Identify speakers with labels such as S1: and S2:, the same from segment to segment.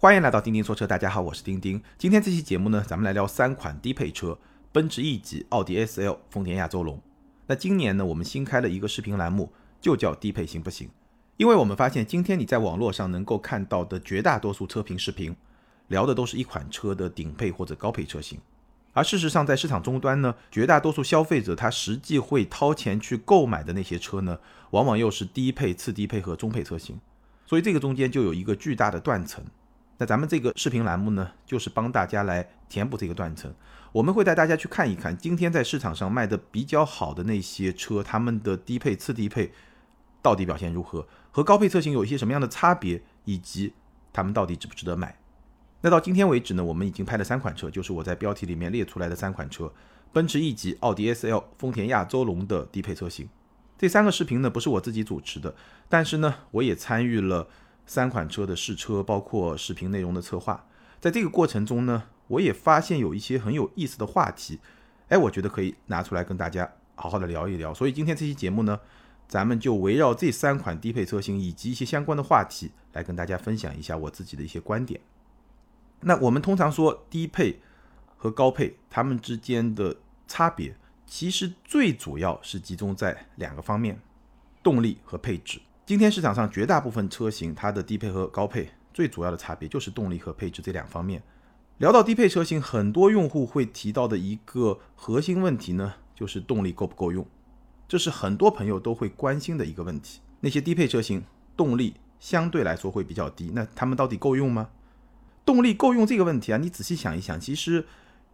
S1: 欢迎来到钉钉说车，大家好，我是钉钉。今天这期节目呢，咱们来聊三款低配车：奔驰 E 级、奥迪 S L、丰田亚洲龙。那今年呢，我们新开了一个视频栏目，就叫低配行不行？因为我们发现，今天你在网络上能够看到的绝大多数车评视频，聊的都是一款车的顶配或者高配车型。而事实上，在市场终端呢，绝大多数消费者他实际会掏钱去购买的那些车呢，往往又是低配、次低配和中配车型。所以这个中间就有一个巨大的断层。那咱们这个视频栏目呢，就是帮大家来填补这个断层。我们会带大家去看一看，今天在市场上卖的比较好的那些车，他们的低配、次低配到底表现如何，和高配车型有一些什么样的差别，以及他们到底值不值得买。那到今天为止呢，我们已经拍了三款车，就是我在标题里面列出来的三款车：奔驰 E 级、奥迪 S L、丰田亚洲龙的低配车型。这三个视频呢，不是我自己主持的，但是呢，我也参与了三款车的试车，包括视频内容的策划。在这个过程中呢，我也发现有一些很有意思的话题，哎，我觉得可以拿出来跟大家好好的聊一聊。所以今天这期节目呢，咱们就围绕这三款低配车型以及一些相关的话题，来跟大家分享一下我自己的一些观点。那我们通常说低配和高配，它们之间的差别，其实最主要是集中在两个方面：动力和配置。今天市场上绝大部分车型，它的低配和高配最主要的差别就是动力和配置这两方面。聊到低配车型，很多用户会提到的一个核心问题呢，就是动力够不够用，这是很多朋友都会关心的一个问题。那些低配车型动力相对来说会比较低，那它们到底够用吗？动力够用这个问题啊，你仔细想一想，其实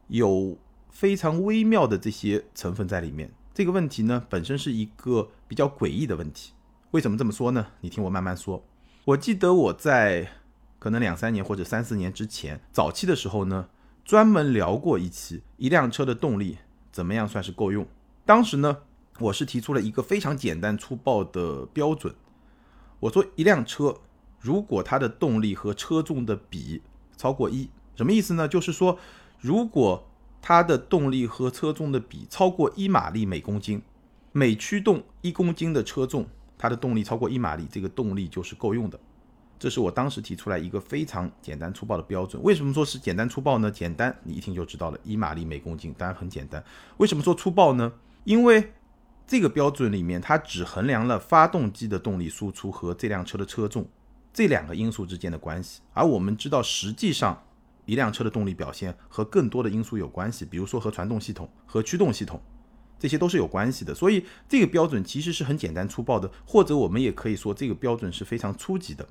S1: 有非常微妙的这些成分在里面。这个问题呢，本身是一个比较诡异的问题。为什么这么说呢？你听我慢慢说。我记得我在可能两三年或者三四年之前，早期的时候呢，专门聊过一期一辆车的动力怎么样算是够用。当时呢，我是提出了一个非常简单粗暴的标准，我说一辆车如果它的动力和车重的比超过一，什么意思呢？就是说，如果它的动力和车重的比超过一马力每公斤，每驱动一公斤的车重，它的动力超过一马力，这个动力就是够用的。这是我当时提出来一个非常简单粗暴的标准。为什么说是简单粗暴呢？简单，你一听就知道了，一马力每公斤，当然很简单。为什么说粗暴呢？因为这个标准里面，它只衡量了发动机的动力输出和这辆车的车重。这两个因素之间的关系，而我们知道，实际上一辆车的动力表现和更多的因素有关系，比如说和传动系统、和驱动系统，这些都是有关系的。所以这个标准其实是很简单粗暴的，或者我们也可以说这个标准是非常初级的。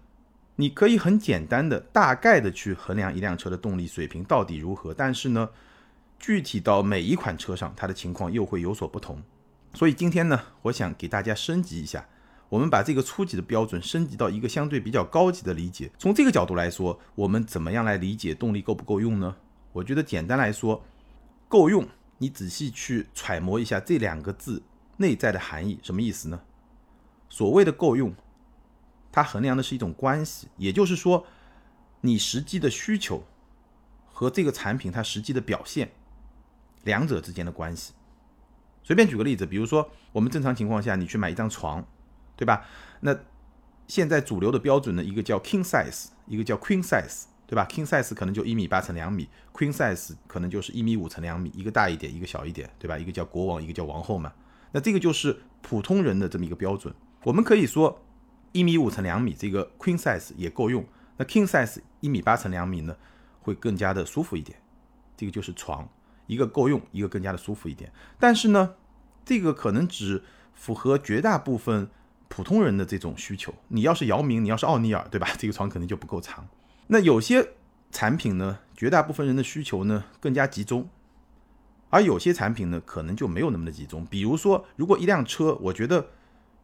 S1: 你可以很简单的、大概的去衡量一辆车的动力水平到底如何，但是呢，具体到每一款车上，它的情况又会有所不同。所以今天呢，我想给大家升级一下。我们把这个初级的标准升级到一个相对比较高级的理解。从这个角度来说，我们怎么样来理解动力够不够用呢？我觉得简单来说，够用。你仔细去揣摩一下这两个字内在的含义，什么意思呢？所谓的够用，它衡量的是一种关系，也就是说，你实际的需求和这个产品它实际的表现，两者之间的关系。随便举个例子，比如说我们正常情况下，你去买一张床。对吧？那现在主流的标准呢，一个叫 king size，一个叫 queen size，对吧？king size 可能就一米八乘两米，queen size 可能就是一米五乘两米，一个大一点，一个小一点，对吧？一个叫国王，一个叫王后嘛。那这个就是普通人的这么一个标准。我们可以说一米五乘两米这个 queen size 也够用，那 king size 一米八乘两米呢，会更加的舒服一点。这个就是床，一个够用，一个更加的舒服一点。但是呢，这个可能只符合绝大部分。普通人的这种需求，你要是姚明，你要是奥尼尔，对吧？这个床可能就不够长。那有些产品呢，绝大部分人的需求呢更加集中，而有些产品呢可能就没有那么的集中。比如说，如果一辆车，我觉得，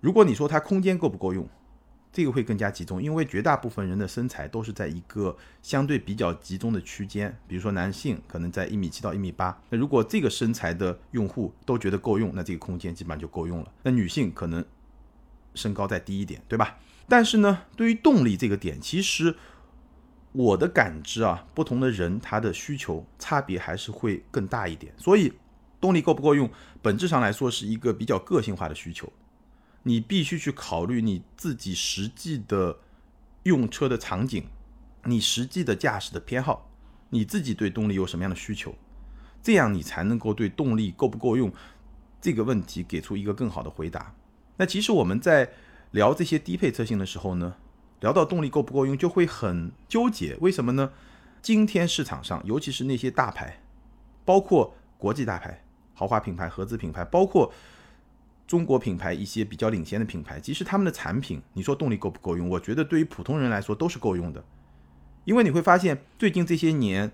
S1: 如果你说它空间够不够用，这个会更加集中，因为绝大部分人的身材都是在一个相对比较集中的区间。比如说男性可能在一米七到一米八，那如果这个身材的用户都觉得够用，那这个空间基本上就够用了。那女性可能。身高再低一点，对吧？但是呢，对于动力这个点，其实我的感知啊，不同的人他的需求差别还是会更大一点。所以，动力够不够用，本质上来说是一个比较个性化的需求。你必须去考虑你自己实际的用车的场景，你实际的驾驶的偏好，你自己对动力有什么样的需求，这样你才能够对动力够不够用这个问题给出一个更好的回答。那其实我们在聊这些低配车型的时候呢，聊到动力够不够用，就会很纠结。为什么呢？今天市场上，尤其是那些大牌，包括国际大牌、豪华品牌、合资品牌，包括中国品牌一些比较领先的品牌，其实他们的产品，你说动力够不够用？我觉得对于普通人来说都是够用的。因为你会发现，最近这些年，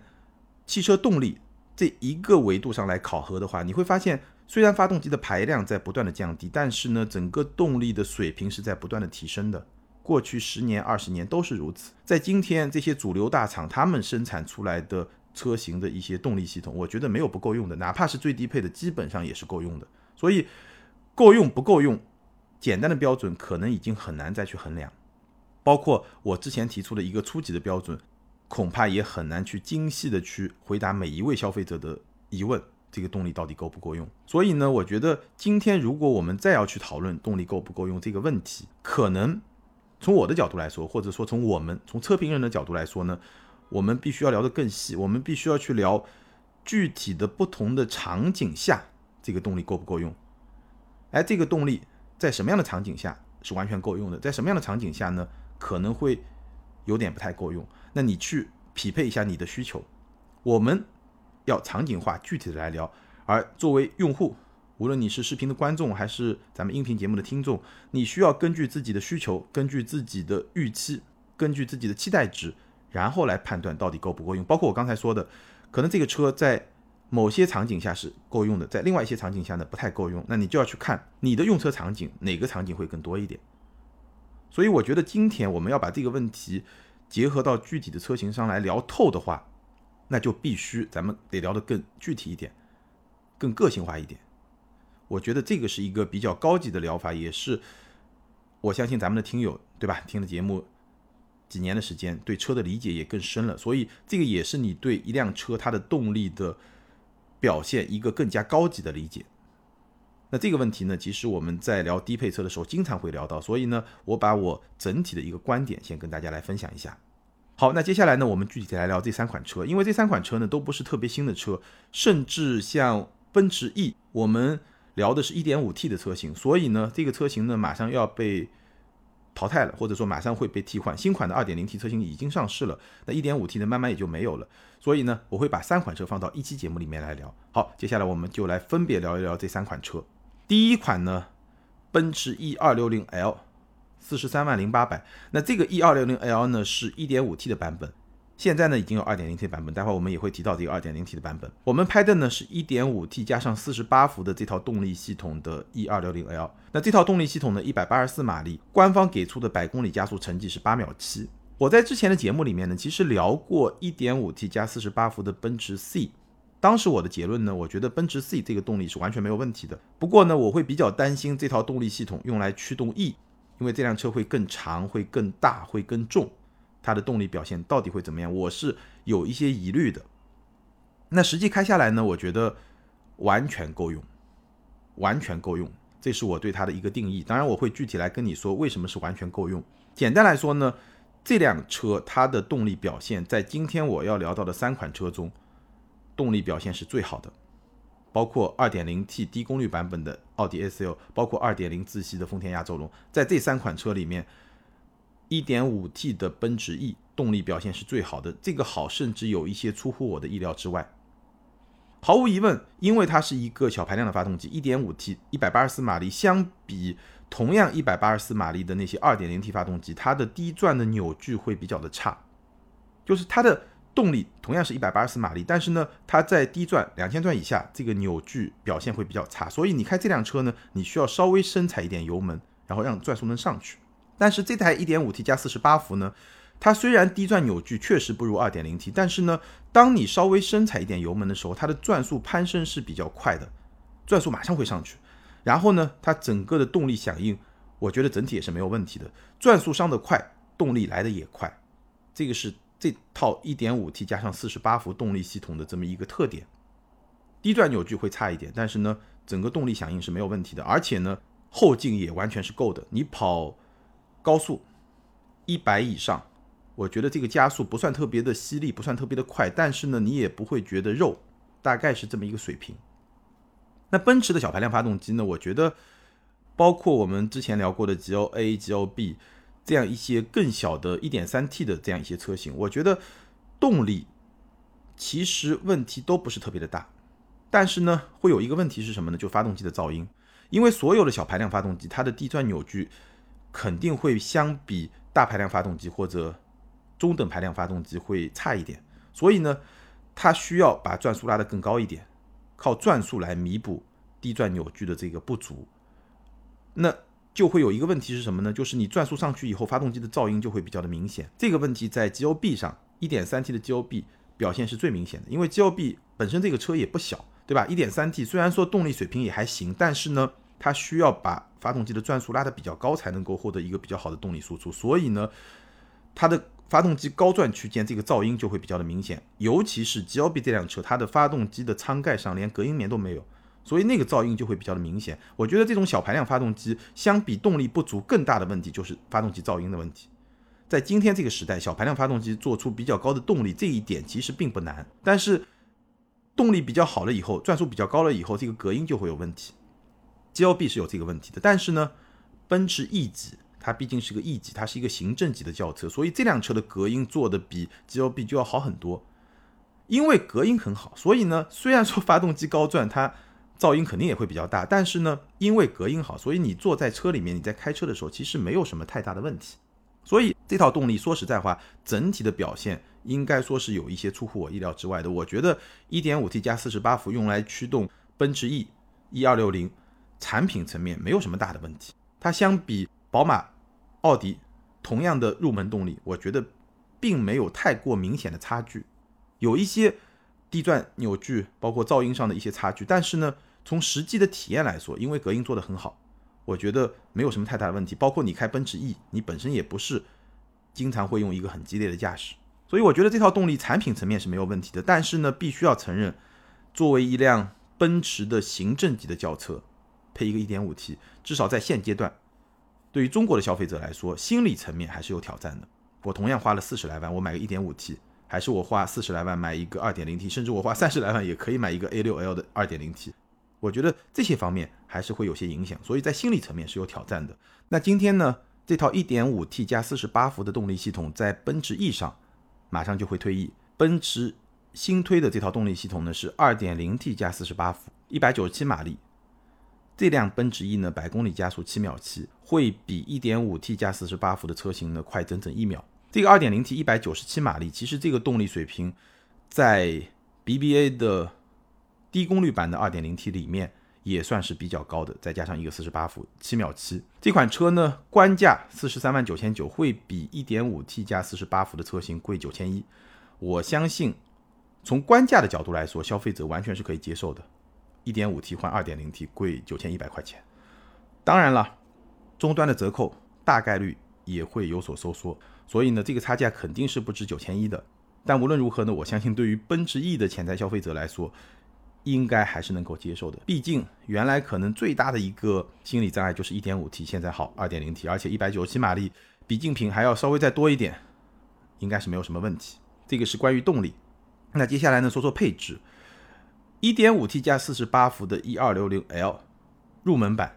S1: 汽车动力这一个维度上来考核的话，你会发现，虽然发动机的排量在不断的降低，但是呢，整个动力的水平是在不断的提升的。过去十年、二十年都是如此。在今天，这些主流大厂他们生产出来的车型的一些动力系统，我觉得没有不够用的，哪怕是最低配的，基本上也是够用的。所以，够用不够用，简单的标准可能已经很难再去衡量。包括我之前提出的一个初级的标准，恐怕也很难去精细的去回答每一位消费者的疑问：这个动力到底够不够用？所以呢，我觉得今天如果我们再要去讨论动力够不够用这个问题，可能。从我的角度来说，或者说从我们从测评人的角度来说呢，我们必须要聊得更细，我们必须要去聊具体的不同的场景下，这个动力够不够用？哎，这个动力在什么样的场景下是完全够用的？在什么样的场景下呢，可能会有点不太够用？那你去匹配一下你的需求，我们要场景化、具体的来聊。而作为用户，无论你是视频的观众，还是咱们音频节目的听众，你需要根据自己的需求，根据自己的预期，根据自己的期待值，然后来判断到底够不够用。包括我刚才说的，可能这个车在某些场景下是够用的，在另外一些场景下呢不太够用，那你就要去看你的用车场景哪个场景会更多一点。所以我觉得今天我们要把这个问题结合到具体的车型上来聊透的话，那就必须咱们得聊得更具体一点，更个性化一点。我觉得这个是一个比较高级的疗法，也是我相信咱们的听友对吧？听了节目几年的时间，对车的理解也更深了，所以这个也是你对一辆车它的动力的表现一个更加高级的理解。那这个问题呢，其实我们在聊低配车的时候经常会聊到，所以呢，我把我整体的一个观点先跟大家来分享一下。好，那接下来呢，我们具体来聊这三款车，因为这三款车呢都不是特别新的车，甚至像奔驰 E，我们。聊的是 1.5T 的车型，所以呢，这个车型呢马上要被淘汰了，或者说马上会被替换。新款的 2.0T 车型已经上市了，那 1.5T 呢慢慢也就没有了。所以呢，我会把三款车放到一期节目里面来聊。好，接下来我们就来分别聊一聊这三款车。第一款呢，奔驰 E260L，四十三万零八百。那这个 E260L 呢是 1.5T 的版本。现在呢已经有 2.0T 版本，待会我们也会提到这个 2.0T 的版本。我们拍的呢是 1.5T 加上48伏的这套动力系统的 E260L。那这套动力系统呢184马力，官方给出的百公里加速成绩是8秒7。我在之前的节目里面呢，其实聊过 1.5T 加48伏的奔驰 C，当时我的结论呢，我觉得奔驰 C 这个动力是完全没有问题的。不过呢，我会比较担心这套动力系统用来驱动 E，因为这辆车会更长、会更大、会更重。它的动力表现到底会怎么样？我是有一些疑虑的。那实际开下来呢，我觉得完全够用，完全够用，这是我对它的一个定义。当然，我会具体来跟你说为什么是完全够用。简单来说呢，这辆车它的动力表现在今天我要聊到的三款车中，动力表现是最好的，包括 2.0T 低功率版本的奥迪 A4L，包括2.0自吸的丰田亚洲龙，在这三款车里面。1.5T 的奔驰 E 动力表现是最好的，这个好甚至有一些出乎我的意料之外。毫无疑问，因为它是一个小排量的发动机，1.5T 184马力，相比同样184马力的那些 2.0T 发动机，它的低转的扭矩会比较的差。就是它的动力同样是184马力，但是呢，它在低转2000转以下，这个扭矩表现会比较差。所以你开这辆车呢，你需要稍微深踩一点油门，然后让转速能上去。但是这台 1.5T 加48伏呢，它虽然低转扭矩确实不如 2.0T，但是呢，当你稍微深踩一点油门的时候，它的转速攀升是比较快的，转速马上会上去。然后呢，它整个的动力响应，我觉得整体也是没有问题的。转速上的快，动力来的也快，这个是这套 1.5T 加上48伏动力系统的这么一个特点。低转扭矩会差一点，但是呢，整个动力响应是没有问题的，而且呢，后劲也完全是够的。你跑高速一百以上，我觉得这个加速不算特别的犀利，不算特别的快，但是呢，你也不会觉得肉，大概是这么一个水平。那奔驰的小排量发动机呢？我觉得，包括我们之前聊过的 G L A、G L B 这样一些更小的 1.3T 的这样一些车型，我觉得动力其实问题都不是特别的大。但是呢，会有一个问题是什么呢？就发动机的噪音，因为所有的小排量发动机，它的地转扭矩肯定会相比大排量发动机或者中等排量发动机会差一点，所以呢，它需要把转速拉得更高一点。靠转速来弥补低转扭矩的这个不足，那就会有一个问题是什么呢？就是你转速上去以后，发动机的噪音就会比较的明显。这个问题在 G O B 上，1.3T 的 G O B 表现是最明显的，因为 G O B 本身这个车也不小，对吧？1.3T 虽然说动力水平也还行，但是呢，它需要把发动机的转速拉得比较高，才能够获得一个比较好的动力输出，所以呢，它的。发动机高转区间，这个噪音就会比较的明显，尤其是 G L B 这辆车，它的发动机的舱盖上连隔音棉都没有，所以那个噪音就会比较的明显。我觉得这种小排量发动机相比动力不足更大的问题就是发动机噪音的问题。在今天这个时代，小排量发动机做出比较高的动力，这一点其实并不难，但是动力比较好了以后，转速比较高了以后，这个隔音就会有问题。G L B 是有这个问题的，但是呢，奔驰 E 级。它毕竟是个 E 级，它是一个行政级的轿车，所以这辆车的隔音做的比 G L B 就要好很多。因为隔音很好，所以呢，虽然说发动机高转，它噪音肯定也会比较大，但是呢，因为隔音好，所以你坐在车里面，你在开车的时候其实没有什么太大的问题。所以这套动力说实在话，整体的表现应该说是有一些出乎我意料之外的。我觉得 1.5T 加48伏用来驱动奔驰 E 1260，产品层面没有什么大的问题。它相比宝马。奥迪同样的入门动力，我觉得并没有太过明显的差距，有一些低转扭矩，包括噪音上的一些差距。但是呢，从实际的体验来说，因为隔音做得很好，我觉得没有什么太大的问题。包括你开奔驰 E，你本身也不是经常会用一个很激烈的驾驶，所以我觉得这套动力产品层面是没有问题的。但是呢，必须要承认，作为一辆奔驰的行政级的轿车，配一个 1.5T，至少在现阶段。对于中国的消费者来说，心理层面还是有挑战的。我同样花了四十来万，我买个一点五 T，还是我花四十来万买一个二点零 T，甚至我花三十来万也可以买一个 A 六 L 的二点零 T。我觉得这些方面还是会有些影响，所以在心理层面是有挑战的。那今天呢，这套一点五 T 加四十八伏的动力系统在奔驰 E 上马上就会退役。奔驰新推的这套动力系统呢是二点零 T 加四十八伏，一百九十七马力。这辆奔驰 E 呢，百公里加速七秒七，会比 1.5T 加48伏的车型呢快整整一秒。这个 2.0T 197马力，其实这个动力水平在 BBA 的低功率版的 2.0T 里面也算是比较高的。再加上一个48伏，七秒七，这款车呢官价四十三万九千九，会比 1.5T 加48伏的车型贵九千一。我相信从官价的角度来说，消费者完全是可以接受的。一点五 T 换二点零 T 贵九千一百块钱，当然了，终端的折扣大概率也会有所收缩，所以呢，这个差价肯定是不止九千一的。但无论如何呢，我相信对于奔驰 E 的潜在消费者来说，应该还是能够接受的。毕竟原来可能最大的一个心理障碍就是一点五 T，现在好二点零 T，而且一百九十七马力，比竞品还要稍微再多一点，应该是没有什么问题。这个是关于动力。那接下来呢，说说配置。1.5T 加48伏的 E260L 入门版，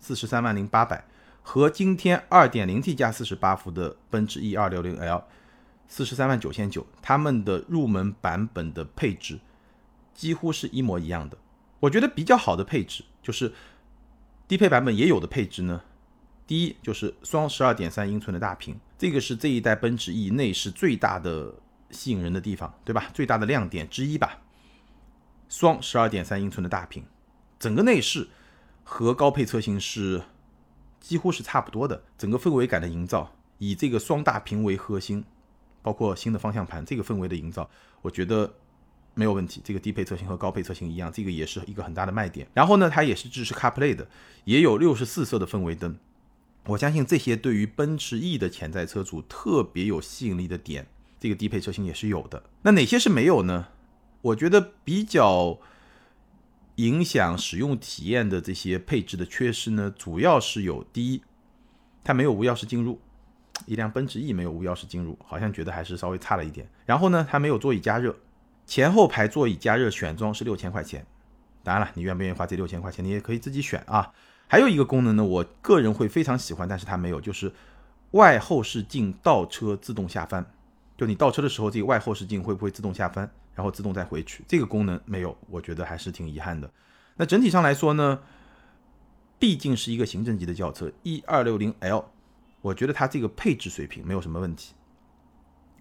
S1: 四十三万零八百，和今天 2.0T 加48伏的奔驰 E260L 四十三万九千九，它们的入门版本的配置几乎是一模一样的。我觉得比较好的配置就是低配版本也有的配置呢。第一就是双十二点三英寸的大屏，这个是这一代奔驰 E 内饰最大的吸引人的地方，对吧？最大的亮点之一吧。双十二点三英寸的大屏，整个内饰和高配车型是几乎是差不多的。整个氛围感的营造，以这个双大屏为核心，包括新的方向盘，这个氛围的营造，我觉得没有问题。这个低配车型和高配车型一样，这个也是一个很大的卖点。然后呢，它也是支持 CarPlay 的，也有六十四色的氛围灯。我相信这些对于奔驰 E 的潜在车主特别有吸引力的点，这个低配车型也是有的。那哪些是没有呢？我觉得比较影响使用体验的这些配置的缺失呢，主要是有第一，它没有无钥匙进入，一辆奔驰 E 没有无钥匙进入，好像觉得还是稍微差了一点。然后呢，它没有座椅加热，前后排座椅加热选装是六千块钱。当然了，你愿不愿意花这六千块钱，你也可以自己选啊。还有一个功能呢，我个人会非常喜欢，但是它没有，就是外后视镜倒车自动下翻。就你倒车的时候，这个外后视镜会不会自动下翻，然后自动再回去？这个功能没有，我觉得还是挺遗憾的。那整体上来说呢，毕竟是一个行政级的轿车，E 二六零 L，我觉得它这个配置水平没有什么问题。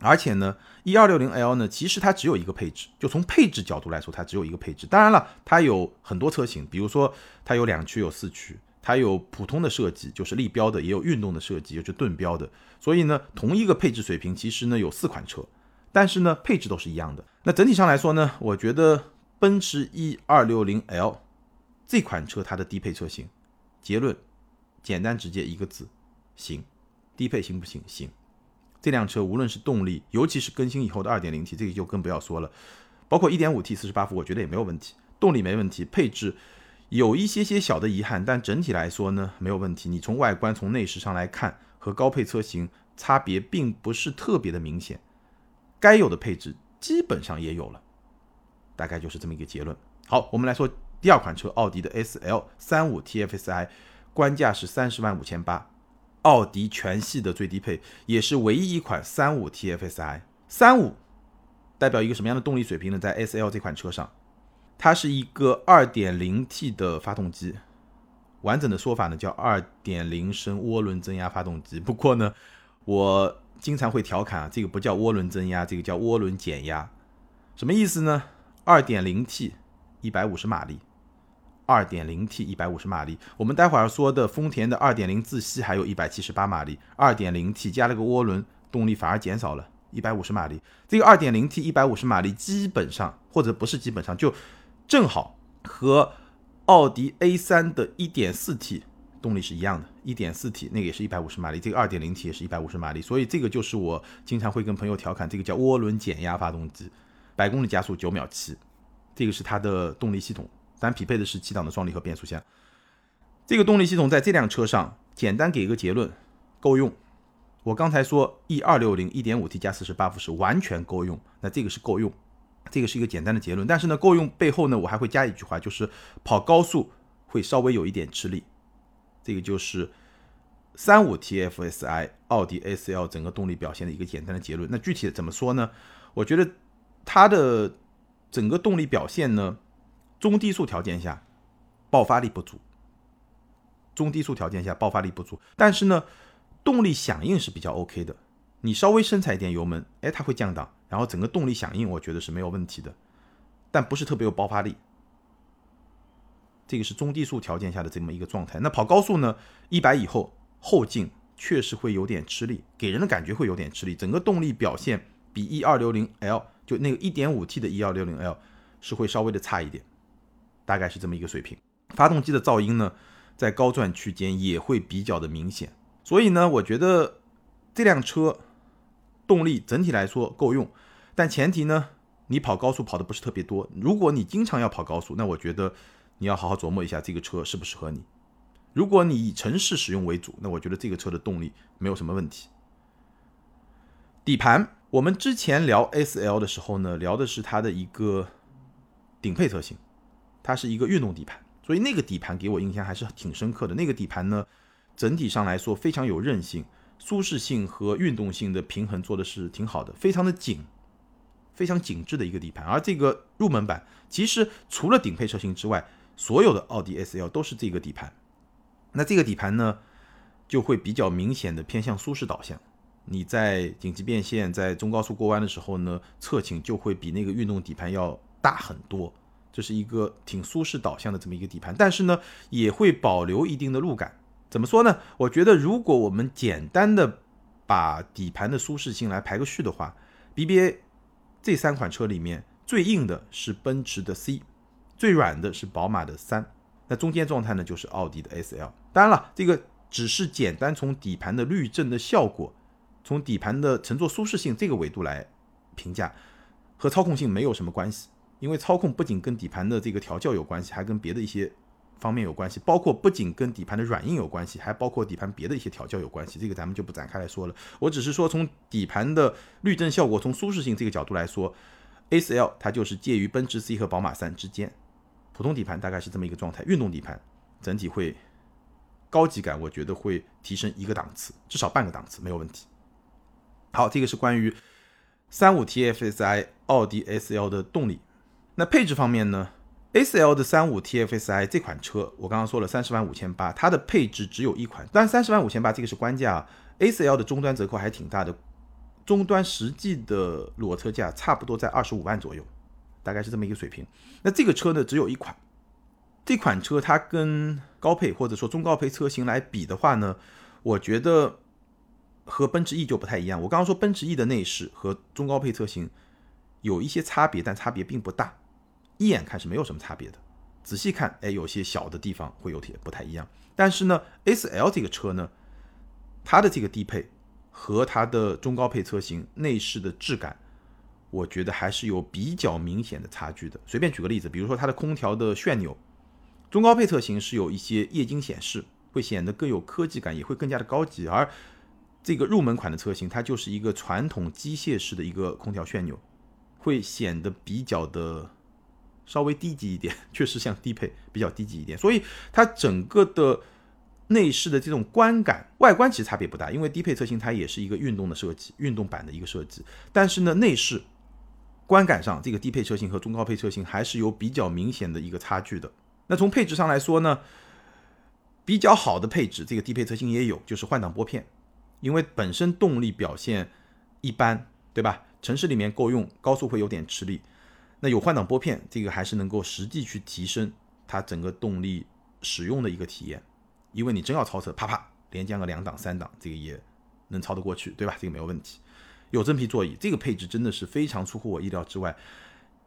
S1: 而且呢，E 二六零 L 呢，其实它只有一个配置，就从配置角度来说，它只有一个配置。当然了，它有很多车型，比如说它有两驱，有四驱。它有普通的设计，就是立标的，也有运动的设计，就是盾标的。所以呢，同一个配置水平，其实呢有四款车，但是呢配置都是一样的。那整体上来说呢，我觉得奔驰 E260L 这款车它的低配车型，结论简单直接一个字，行。低配行不行？行。这辆车无论是动力，尤其是更新以后的 2.0T，这个就更不要说了。包括 1.5T 48伏，我觉得也没有问题，动力没问题，配置。有一些些小的遗憾，但整体来说呢没有问题。你从外观、从内饰上来看，和高配车型差别并不是特别的明显，该有的配置基本上也有了，大概就是这么一个结论。好，我们来说第二款车，奥迪的 S L 三五 T F S I，官价是三十万五千八，奥迪全系的最低配，也是唯一一款三五 T F S I。三五代表一个什么样的动力水平呢？在 S L 这款车上。它是一个 2.0T 的发动机，完整的说法呢叫2.0升涡轮增压发动机。不过呢，我经常会调侃啊，这个不叫涡轮增压，这个叫涡轮减压。什么意思呢？2.0T 150马力，2.0T 150马力。我们待会儿说的丰田的2.0自吸还有一百七十八马力，2.0T 加了个涡轮，动力反而减少了一百五十马力。这个 2.0T 150马力基本上或者不是基本上就。正好和奥迪 A3 的 1.4T 动力是一样的，1.4T 那个也是一百五十马力，这个 2.0T 也是一百五十马力，所以这个就是我经常会跟朋友调侃，这个叫涡轮减压发动机，百公里加速九秒七，这个是它的动力系统，但匹配的是七档的双离合变速箱。这个动力系统在这辆车上，简单给一个结论，够用。我刚才说 E260 1.5T 加48伏是完全够用，那这个是够用。这个是一个简单的结论，但是呢，够用背后呢，我还会加一句话，就是跑高速会稍微有一点吃力。这个就是三五 TFSI 奥迪 A4L 整个动力表现的一个简单的结论。那具体怎么说呢？我觉得它的整个动力表现呢，中低速条件下爆发力不足，中低速条件下爆发力不足，但是呢，动力响应是比较 OK 的。你稍微深踩一点油门，哎，它会降档。然后整个动力响应，我觉得是没有问题的，但不是特别有爆发力。这个是中低速条件下的这么一个状态。那跑高速呢？一百以后后劲确实会有点吃力，给人的感觉会有点吃力。整个动力表现比 E 二六零 L 就那个一点五 T 的 E 二六零 L 是会稍微的差一点，大概是这么一个水平。发动机的噪音呢，在高转区间也会比较的明显。所以呢，我觉得这辆车。动力整体来说够用，但前提呢，你跑高速跑的不是特别多。如果你经常要跑高速，那我觉得你要好好琢磨一下这个车适不适合你。如果你以城市使用为主，那我觉得这个车的动力没有什么问题。底盘，我们之前聊 S L 的时候呢，聊的是它的一个顶配车型，它是一个运动底盘，所以那个底盘给我印象还是挺深刻的。那个底盘呢，整体上来说非常有韧性。舒适性和运动性的平衡做的是挺好的，非常的紧，非常紧致的一个底盘。而这个入门版其实除了顶配车型之外，所有的奥迪 S L 都是这个底盘。那这个底盘呢，就会比较明显的偏向舒适导向。你在紧急变线、在中高速过弯的时候呢，侧倾就会比那个运动底盘要大很多。这是一个挺舒适导向的这么一个底盘，但是呢，也会保留一定的路感。怎么说呢？我觉得如果我们简单的把底盘的舒适性来排个序的话，BBA 这三款车里面最硬的是奔驰的 C，最软的是宝马的三，那中间状态呢就是奥迪的 SL。当然了，这个只是简单从底盘的滤震的效果，从底盘的乘坐舒适性这个维度来评价，和操控性没有什么关系，因为操控不仅跟底盘的这个调教有关系，还跟别的一些方面有关系，包括不仅跟底盘的软硬有关系，还包括底盘别的一些调教有关系。这个咱们就不展开来说了。我只是说从底盘的滤震效果、从舒适性这个角度来说，A4L 它就是介于奔驰 C 和宝马三之间。普通底盘大概是这么一个状态，运动底盘整体会高级感，我觉得会提升一个档次，至少半个档次没有问题。好，这个是关于三五 TFSI 奥迪 S L 的动力。那配置方面呢？S L 的三五 TFSI 这款车，我刚刚说了三十万五千八，它的配置只有一款，但三十万五千八这个是官价，S L 的终端折扣还挺大的，终端实际的裸车价差不多在二十五万左右。大概是这么一个水平。那这个车呢，只有一款。这款车它跟高配或者说中高配车型来比的话呢，我觉得和奔驰 E 就不太一样。我刚刚说奔驰 E 的内饰和中高配车型有一些差别，但差别并不大。一眼看是没有什么差别的，仔细看，哎，有些小的地方会有点不太一样。但是呢，S L 这个车呢，它的这个低配和它的中高配车型内饰的质感。我觉得还是有比较明显的差距的。随便举个例子，比如说它的空调的旋钮，中高配车型是有一些液晶显示，会显得更有科技感，也会更加的高级。而这个入门款的车型，它就是一个传统机械式的一个空调旋钮，会显得比较的稍微低级一点，确实像低配比较低级一点。所以它整个的内饰的这种观感，外观其实差别不大，因为低配车型它也是一个运动的设计，运动版的一个设计，但是呢，内饰。观感上，这个低配车型和中高配车型还是有比较明显的一个差距的。那从配置上来说呢，比较好的配置，这个低配车型也有，就是换挡拨片，因为本身动力表现一般，对吧？城市里面够用，高速会有点吃力。那有换挡拨片，这个还是能够实际去提升它整个动力使用的一个体验。因为你真要超车，啪啪连降个两档三档，这个也能超得过去，对吧？这个没有问题。有真皮座椅，这个配置真的是非常出乎我意料之外。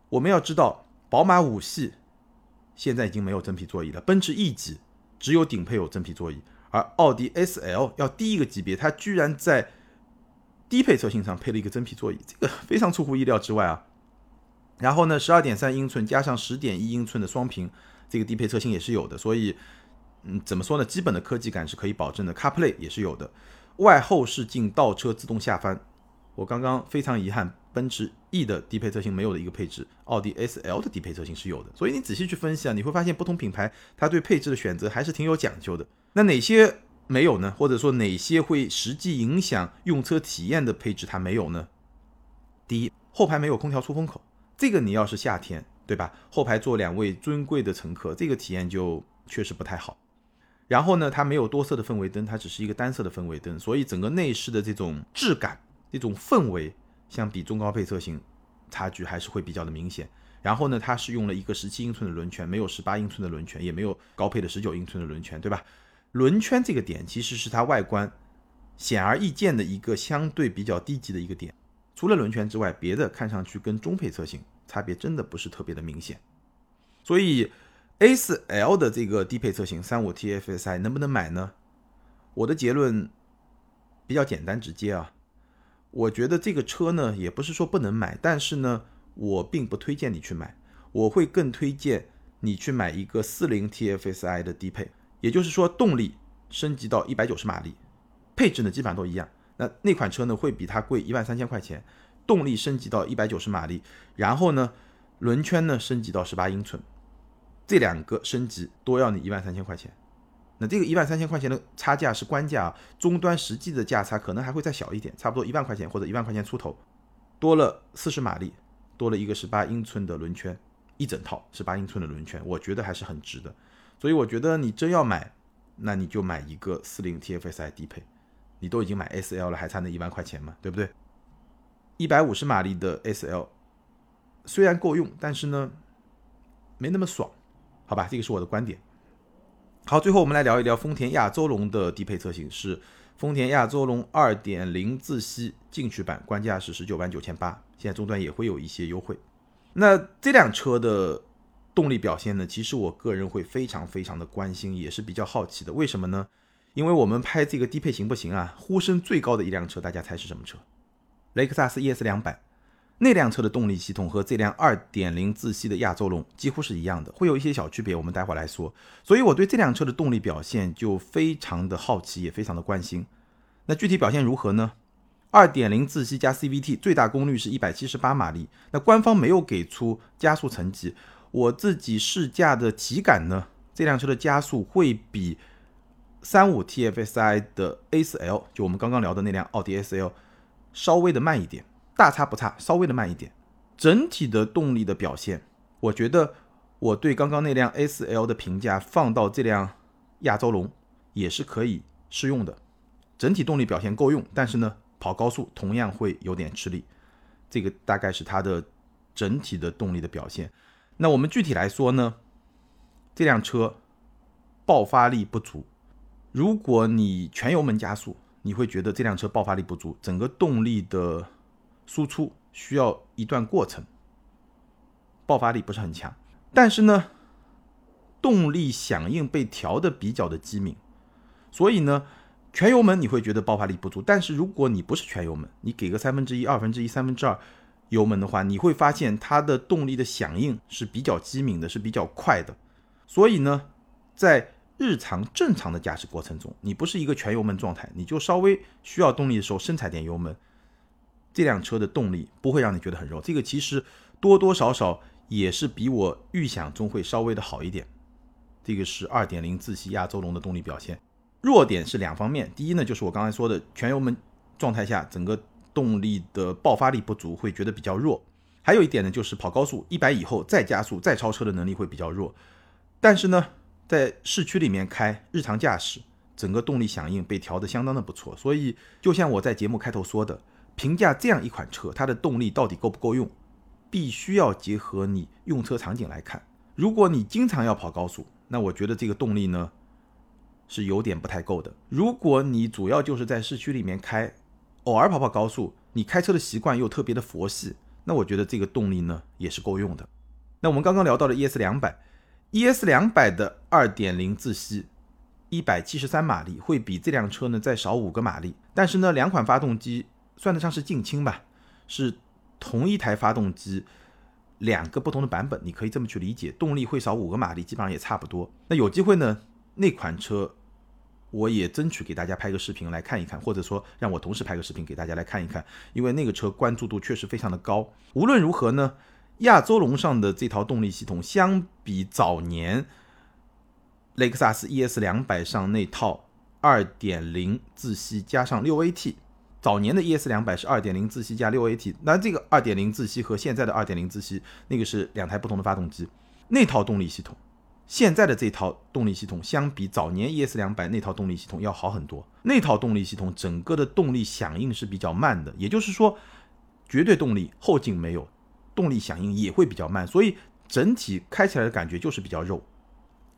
S1: 我们要知道，宝马五系现在已经没有真皮座椅了，奔驰 E 级只有顶配有真皮座椅，而奥迪 S L 要低一个级别，它居然在低配车型上配了一个真皮座椅，这个非常出乎意料之外啊。然后呢，十二点三英寸加上十点一英寸的双屏，这个低配车型也是有的，所以嗯，怎么说呢？基本的科技感是可以保证的。CarPlay 也是有的，外后视镜倒车自动下翻。我刚刚非常遗憾，奔驰 E 的低配车型没有的一个配置，奥迪 S L 的低配车型是有的。所以你仔细去分析啊，你会发现不同品牌它对配置的选择还是挺有讲究的。那哪些没有呢？或者说哪些会实际影响用车体验的配置它没有呢？第一，后排没有空调出风口，这个你要是夏天，对吧？后排坐两位尊贵的乘客，这个体验就确实不太好。然后呢，它没有多色的氛围灯，它只是一个单色的氛围灯，所以整个内饰的这种质感。这种氛围相比中高配车型差距还是会比较的明显。然后呢，它是用了一个十七英寸的轮圈，没有十八英寸的轮圈，也没有高配的十九英寸的轮圈，对吧？轮圈这个点其实是它外观显而易见的一个相对比较低级的一个点。除了轮圈之外，别的看上去跟中配车型差别真的不是特别的明显。所以 A4L 的这个低配车型三五 TFSI 能不能买呢？我的结论比较简单直接啊。我觉得这个车呢，也不是说不能买，但是呢，我并不推荐你去买，我会更推荐你去买一个四零 TFSI 的低配，也就是说动力升级到一百九十马力，配置呢基本上都一样。那那款车呢会比它贵一万三千块钱，动力升级到一百九十马力，然后呢轮圈呢升级到十八英寸，这两个升级多要你一万三千块钱。那这个一万三千块钱的差价是官价，啊终端实际的价差可能还会再小一点，差不多一万块钱或者一万块钱出头，多了四十马力，多了一个十八英寸的轮圈，一整套十八英寸的轮圈，我觉得还是很值的。所以我觉得你真要买，那你就买一个四零 TFSI 低配，你都已经买 SL 了，还差那一万块钱嘛，对不对？一百五十马力的 SL 虽然够用，但是呢，没那么爽，好吧，这个是我的观点。好，最后我们来聊一聊丰田亚洲龙的低配车型，是丰田亚洲龙2.0自吸进取版，官价是十九万九千八，现在终端也会有一些优惠。那这辆车的动力表现呢？其实我个人会非常非常的关心，也是比较好奇的。为什么呢？因为我们拍这个低配行不行啊？呼声最高的一辆车，大家猜是什么车？雷克萨斯 ES 两百。那辆车的动力系统和这辆2.0自吸的亚洲龙几乎是一样的，会有一些小区别，我们待会儿来说。所以我对这辆车的动力表现就非常的好奇，也非常的关心。那具体表现如何呢？2.0自吸加 CVT 最大功率是一百七十八马力，那官方没有给出加速成绩，我自己试驾的体感呢，这辆车的加速会比35 TFSI 的 A4L，就我们刚刚聊的那辆奥迪 A4L，稍微的慢一点。大差不差，稍微的慢一点。整体的动力的表现，我觉得我对刚刚那辆 A4L 的评价放到这辆亚洲龙也是可以适用的。整体动力表现够用，但是呢，跑高速同样会有点吃力。这个大概是它的整体的动力的表现。那我们具体来说呢，这辆车爆发力不足。如果你全油门加速，你会觉得这辆车爆发力不足，整个动力的。输出需要一段过程，爆发力不是很强，但是呢，动力响应被调的比较的机敏，所以呢，全油门你会觉得爆发力不足，但是如果你不是全油门，你给个三分之一、二分之一、三分之二油门的话，你会发现它的动力的响应是比较机敏的，是比较快的，所以呢，在日常正常的驾驶过程中，你不是一个全油门状态，你就稍微需要动力的时候，深踩点油门。这辆车的动力不会让你觉得很肉，这个其实多多少少也是比我预想中会稍微的好一点。这个是2.0自吸亚洲龙的动力表现，弱点是两方面。第一呢，就是我刚才说的全油门状态下，整个动力的爆发力不足，会觉得比较弱。还有一点呢，就是跑高速一百以后再加速再超车的能力会比较弱。但是呢，在市区里面开日常驾驶，整个动力响应被调得相当的不错。所以就像我在节目开头说的。评价这样一款车，它的动力到底够不够用，必须要结合你用车场景来看。如果你经常要跑高速，那我觉得这个动力呢是有点不太够的。如果你主要就是在市区里面开，偶尔跑跑高速，你开车的习惯又特别的佛系，那我觉得这个动力呢也是够用的。那我们刚刚聊到的 ES 两百，ES 两百的二点零自吸，一百七十三马力，会比这辆车呢再少五个马力，但是呢两款发动机。算得上是近亲吧，是同一台发动机，两个不同的版本，你可以这么去理解，动力会少五个马力，基本上也差不多。那有机会呢，那款车我也争取给大家拍个视频来看一看，或者说让我同事拍个视频给大家来看一看，因为那个车关注度确实非常的高。无论如何呢，亚洲龙上的这套动力系统，相比早年雷克萨斯 ES 两百上那套二点零自吸加上六 AT。早年的 ES 两百是二点零自吸加六 AT，那这个二点零自吸和现在的二点零自吸那个是两台不同的发动机，那套动力系统，现在的这套动力系统相比早年 ES 两百那套动力系统要好很多。那套动力系统整个的动力响应是比较慢的，也就是说，绝对动力后劲没有，动力响应也会比较慢，所以整体开起来的感觉就是比较肉，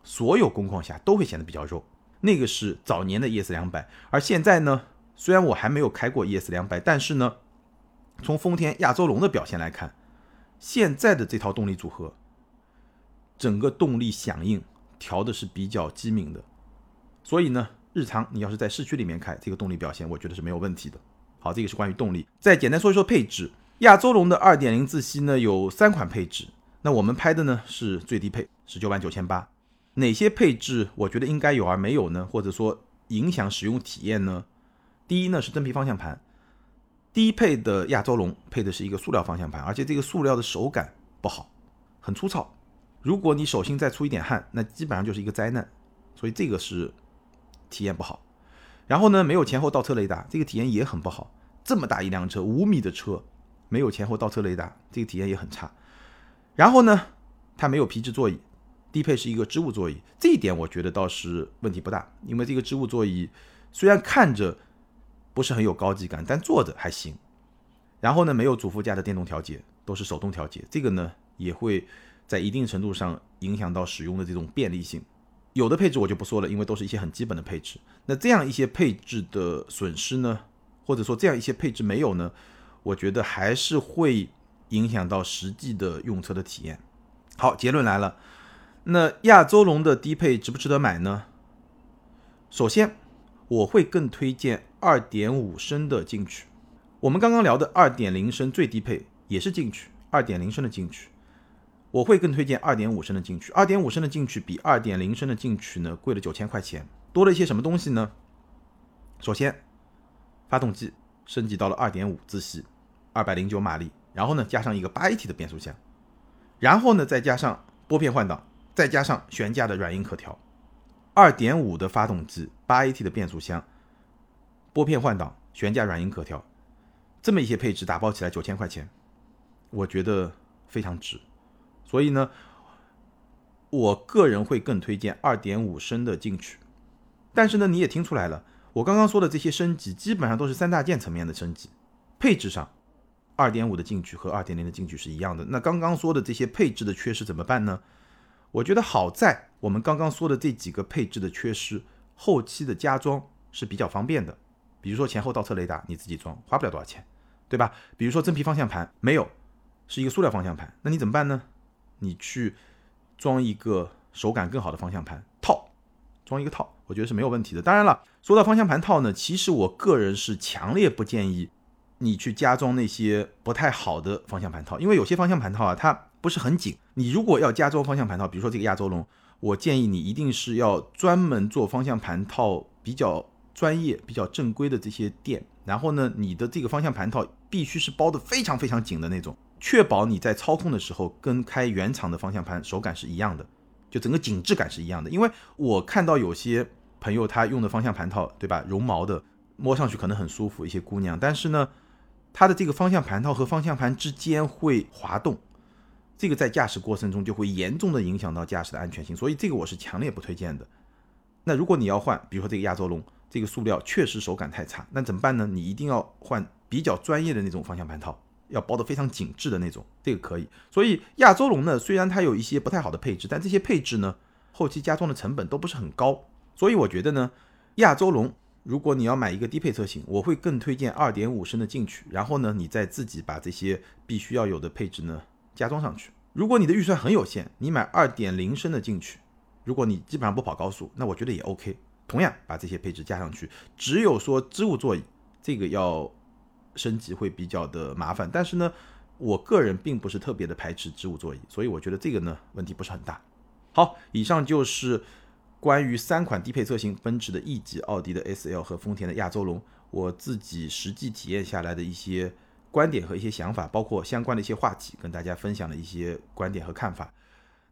S1: 所有工况下都会显得比较肉。那个是早年的 ES 两百，而现在呢？虽然我还没有开过 ES 两百，但是呢，从丰田亚洲龙的表现来看，现在的这套动力组合，整个动力响应调的是比较机敏的，所以呢，日常你要是在市区里面开，这个动力表现我觉得是没有问题的。好，这个是关于动力。再简单说一说配置，亚洲龙的2.0自吸呢有三款配置，那我们拍的呢是最低配，十九万九千八。哪些配置我觉得应该有而没有呢？或者说影响使用体验呢？第一呢是真皮方向盘，低配的亚洲龙配的是一个塑料方向盘，而且这个塑料的手感不好，很粗糙。如果你手心再出一点汗，那基本上就是一个灾难，所以这个是体验不好。然后呢，没有前后倒车雷达，这个体验也很不好。这么大一辆车，五米的车，没有前后倒车雷达，这个体验也很差。然后呢，它没有皮质座椅，低配是一个织物座椅，这一点我觉得倒是问题不大，因为这个织物座椅虽然看着。不是很有高级感，但坐着还行。然后呢，没有主副驾的电动调节，都是手动调节。这个呢，也会在一定程度上影响到使用的这种便利性。有的配置我就不说了，因为都是一些很基本的配置。那这样一些配置的损失呢，或者说这样一些配置没有呢，我觉得还是会影响到实际的用车的体验。好，结论来了。那亚洲龙的低配值不值得买呢？首先，我会更推荐。二点五升的进取，我们刚刚聊的二点零升最低配也是进取，二点零升的进取，我会更推荐二点五升的进取。二点五升的进取比二点零升的进取呢贵了九千块钱，多了一些什么东西呢？首先，发动机升级到了二点五自吸，二百零九马力，然后呢加上一个八 AT 的变速箱，然后呢再加上拨片换挡，再加上悬架的软硬可调。二点五的发动机，八 AT 的变速箱，拨片换挡，悬架软硬可调，这么一些配置打包起来九千块钱，我觉得非常值。所以呢，我个人会更推荐二点五升的进取。但是呢，你也听出来了。我刚刚说的这些升级，基本上都是三大件层面的升级。配置上，二点五的进取和二点零的进取是一样的。那刚刚说的这些配置的缺失怎么办呢？我觉得好在我们刚刚说的这几个配置的缺失，后期的加装是比较方便的。比如说前后倒车雷达，你自己装，花不了多少钱，对吧？比如说真皮方向盘没有，是一个塑料方向盘，那你怎么办呢？你去装一个手感更好的方向盘套，装一个套。我觉得是没有问题的。当然了，说到方向盘套呢，其实我个人是强烈不建议你去加装那些不太好的方向盘套，因为有些方向盘套啊，它不是很紧。你如果要加装方向盘套，比如说这个亚洲龙，我建议你一定是要专门做方向盘套比较专业、比较正规的这些店。然后呢，你的这个方向盘套必须是包的非常非常紧的那种，确保你在操控的时候跟开原厂的方向盘手感是一样的。就整个紧致感是一样的，因为我看到有些朋友他用的方向盘套，对吧？绒毛的，摸上去可能很舒服，一些姑娘，但是呢，它的这个方向盘套和方向盘之间会滑动，这个在驾驶过程中就会严重的影响到驾驶的安全性，所以这个我是强烈不推荐的。那如果你要换，比如说这个亚洲龙，这个塑料确实手感太差，那怎么办呢？你一定要换比较专业的那种方向盘套。要包得非常紧致的那种，这个可以。所以亚洲龙呢，虽然它有一些不太好的配置，但这些配置呢，后期加装的成本都不是很高。所以我觉得呢，亚洲龙如果你要买一个低配车型，我会更推荐二点五升的进取，然后呢，你再自己把这些必须要有的配置呢加装上去。如果你的预算很有限，你买二点零升的进去，如果你基本上不跑高速，那我觉得也 OK，同样把这些配置加上去。只有说织物座椅这个要。升级会比较的麻烦，但是呢，我个人并不是特别的排斥织物座椅，所以我觉得这个呢问题不是很大。好，以上就是关于三款低配车型，奔驰的 E 级、奥迪的 S L 和丰田的亚洲龙，我自己实际体验下来的一些观点和一些想法，包括相关的一些话题，跟大家分享了一些观点和看法。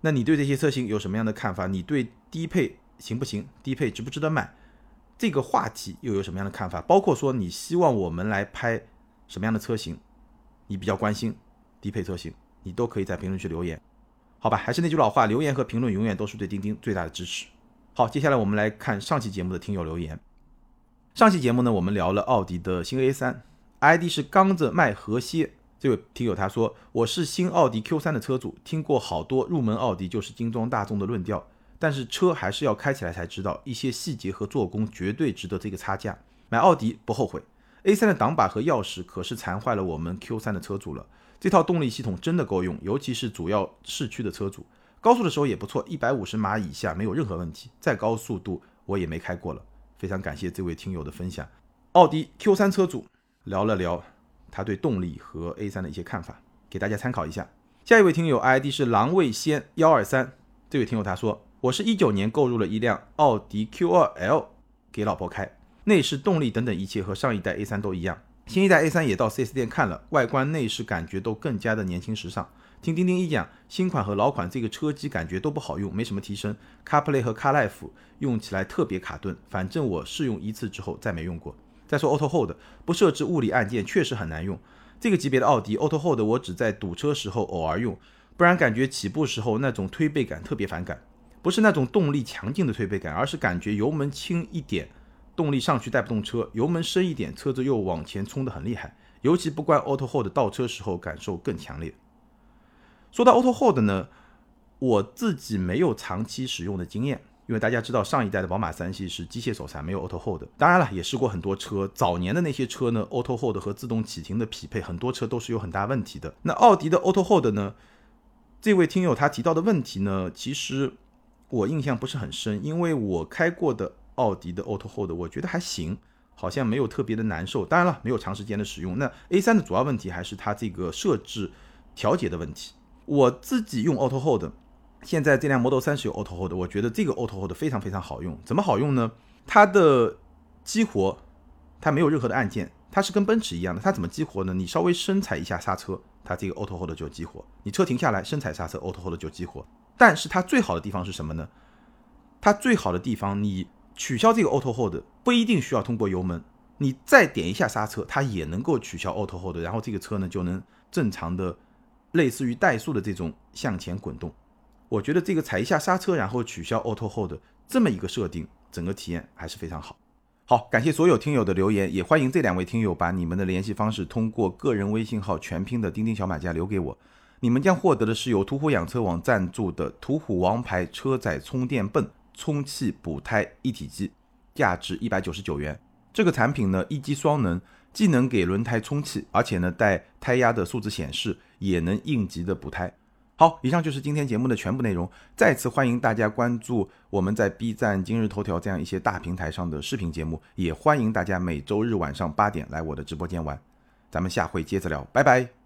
S1: 那你对这些车型有什么样的看法？你对低配行不行？低配值不值得买？这个话题又有什么样的看法？包括说你希望我们来拍。什么样的车型你比较关心？低配车型你都可以在评论区留言，好吧？还是那句老话，留言和评论永远都是对钉钉最大的支持。好，接下来我们来看上期节目的听友留言。上期节目呢，我们聊了奥迪的新 A 三 ID 是刚子卖河蟹。这位听友他说：“我是新奥迪 Q3 的车主，听过好多入门奥迪就是精装大众的论调，但是车还是要开起来才知道，一些细节和做工绝对值得这个差价。买奥迪不后悔。” A3 的挡把和钥匙可是残坏了我们 Q3 的车主了。这套动力系统真的够用，尤其是主要市区的车主，高速的时候也不错，一百五十码以下没有任何问题。再高速度我也没开过了。非常感谢这位听友的分享。奥迪 Q3 车主聊了聊他对动力和 A3 的一些看法，给大家参考一下。下一位听友 ID 是狼味仙幺二三，这位听友他说：“我是一九年购入了一辆奥迪 Q2L 给老婆开。”内饰、动力等等一切和上一代 A3 都一样，新一代 A3 也到 4S 店看了，外观、内饰感觉都更加的年轻时尚。听钉钉一讲，新款和老款这个车机感觉都不好用，没什么提升。CarPlay 和 CarLife 用起来特别卡顿，反正我试用一次之后再没用过。再说 Auto Hold 不设置物理按键确实很难用，这个级别的奥迪 Auto Hold 我只在堵车时候偶尔用，不然感觉起步时候那种推背感特别反感，不是那种动力强劲的推背感，而是感觉油门轻一点。动力上去带不动车，油门深一点，车子又往前冲得很厉害。尤其不关 Auto Hold 倒车时候感受更强烈。说到 Auto Hold 呢，我自己没有长期使用的经验，因为大家知道上一代的宝马三系是机械手刹，没有 Auto Hold。当然了，也试过很多车，早年的那些车呢，Auto Hold 和自动启停的匹配，很多车都是有很大问题的。那奥迪的 Auto Hold 呢，这位听友他提到的问题呢，其实我印象不是很深，因为我开过的。奥迪的 Auto Hold 我觉得还行，好像没有特别的难受。当然了，没有长时间的使用。那 A 三的主要问题还是它这个设置调节的问题。我自己用 Auto Hold，现在这辆 Model 3是有 Auto Hold，的我觉得这个 Auto Hold 非常非常好用。怎么好用呢？它的激活，它没有任何的按键，它是跟奔驰一样的。它怎么激活呢？你稍微深踩一下刹车，它这个 Auto Hold 就激活。你车停下来，深踩刹车，Auto Hold 就激活。但是它最好的地方是什么呢？它最好的地方，你取消这个 Auto Hold 不一定需要通过油门，你再点一下刹车，它也能够取消 Auto Hold，然后这个车呢就能正常的。类似于怠速的这种向前滚动，我觉得这个踩一下刹车，然后取消 Auto Hold 这么一个设定，整个体验还是非常好。好，感谢所有听友的留言，也欢迎这两位听友把你们的联系方式通过个人微信号全拼的钉钉小马甲留给我，你们将获得的是由途虎养车网赞助的途虎王牌车载充电泵充气补胎一体机，价值一百九十九元。这个产品呢，一机双能。既能给轮胎充气，而且呢带胎压的数字显示，也能应急的补胎。好，以上就是今天节目的全部内容。再次欢迎大家关注我们在 B 站、今日头条这样一些大平台上的视频节目，也欢迎大家每周日晚上八点来我的直播间玩。咱们下回接着聊，拜拜。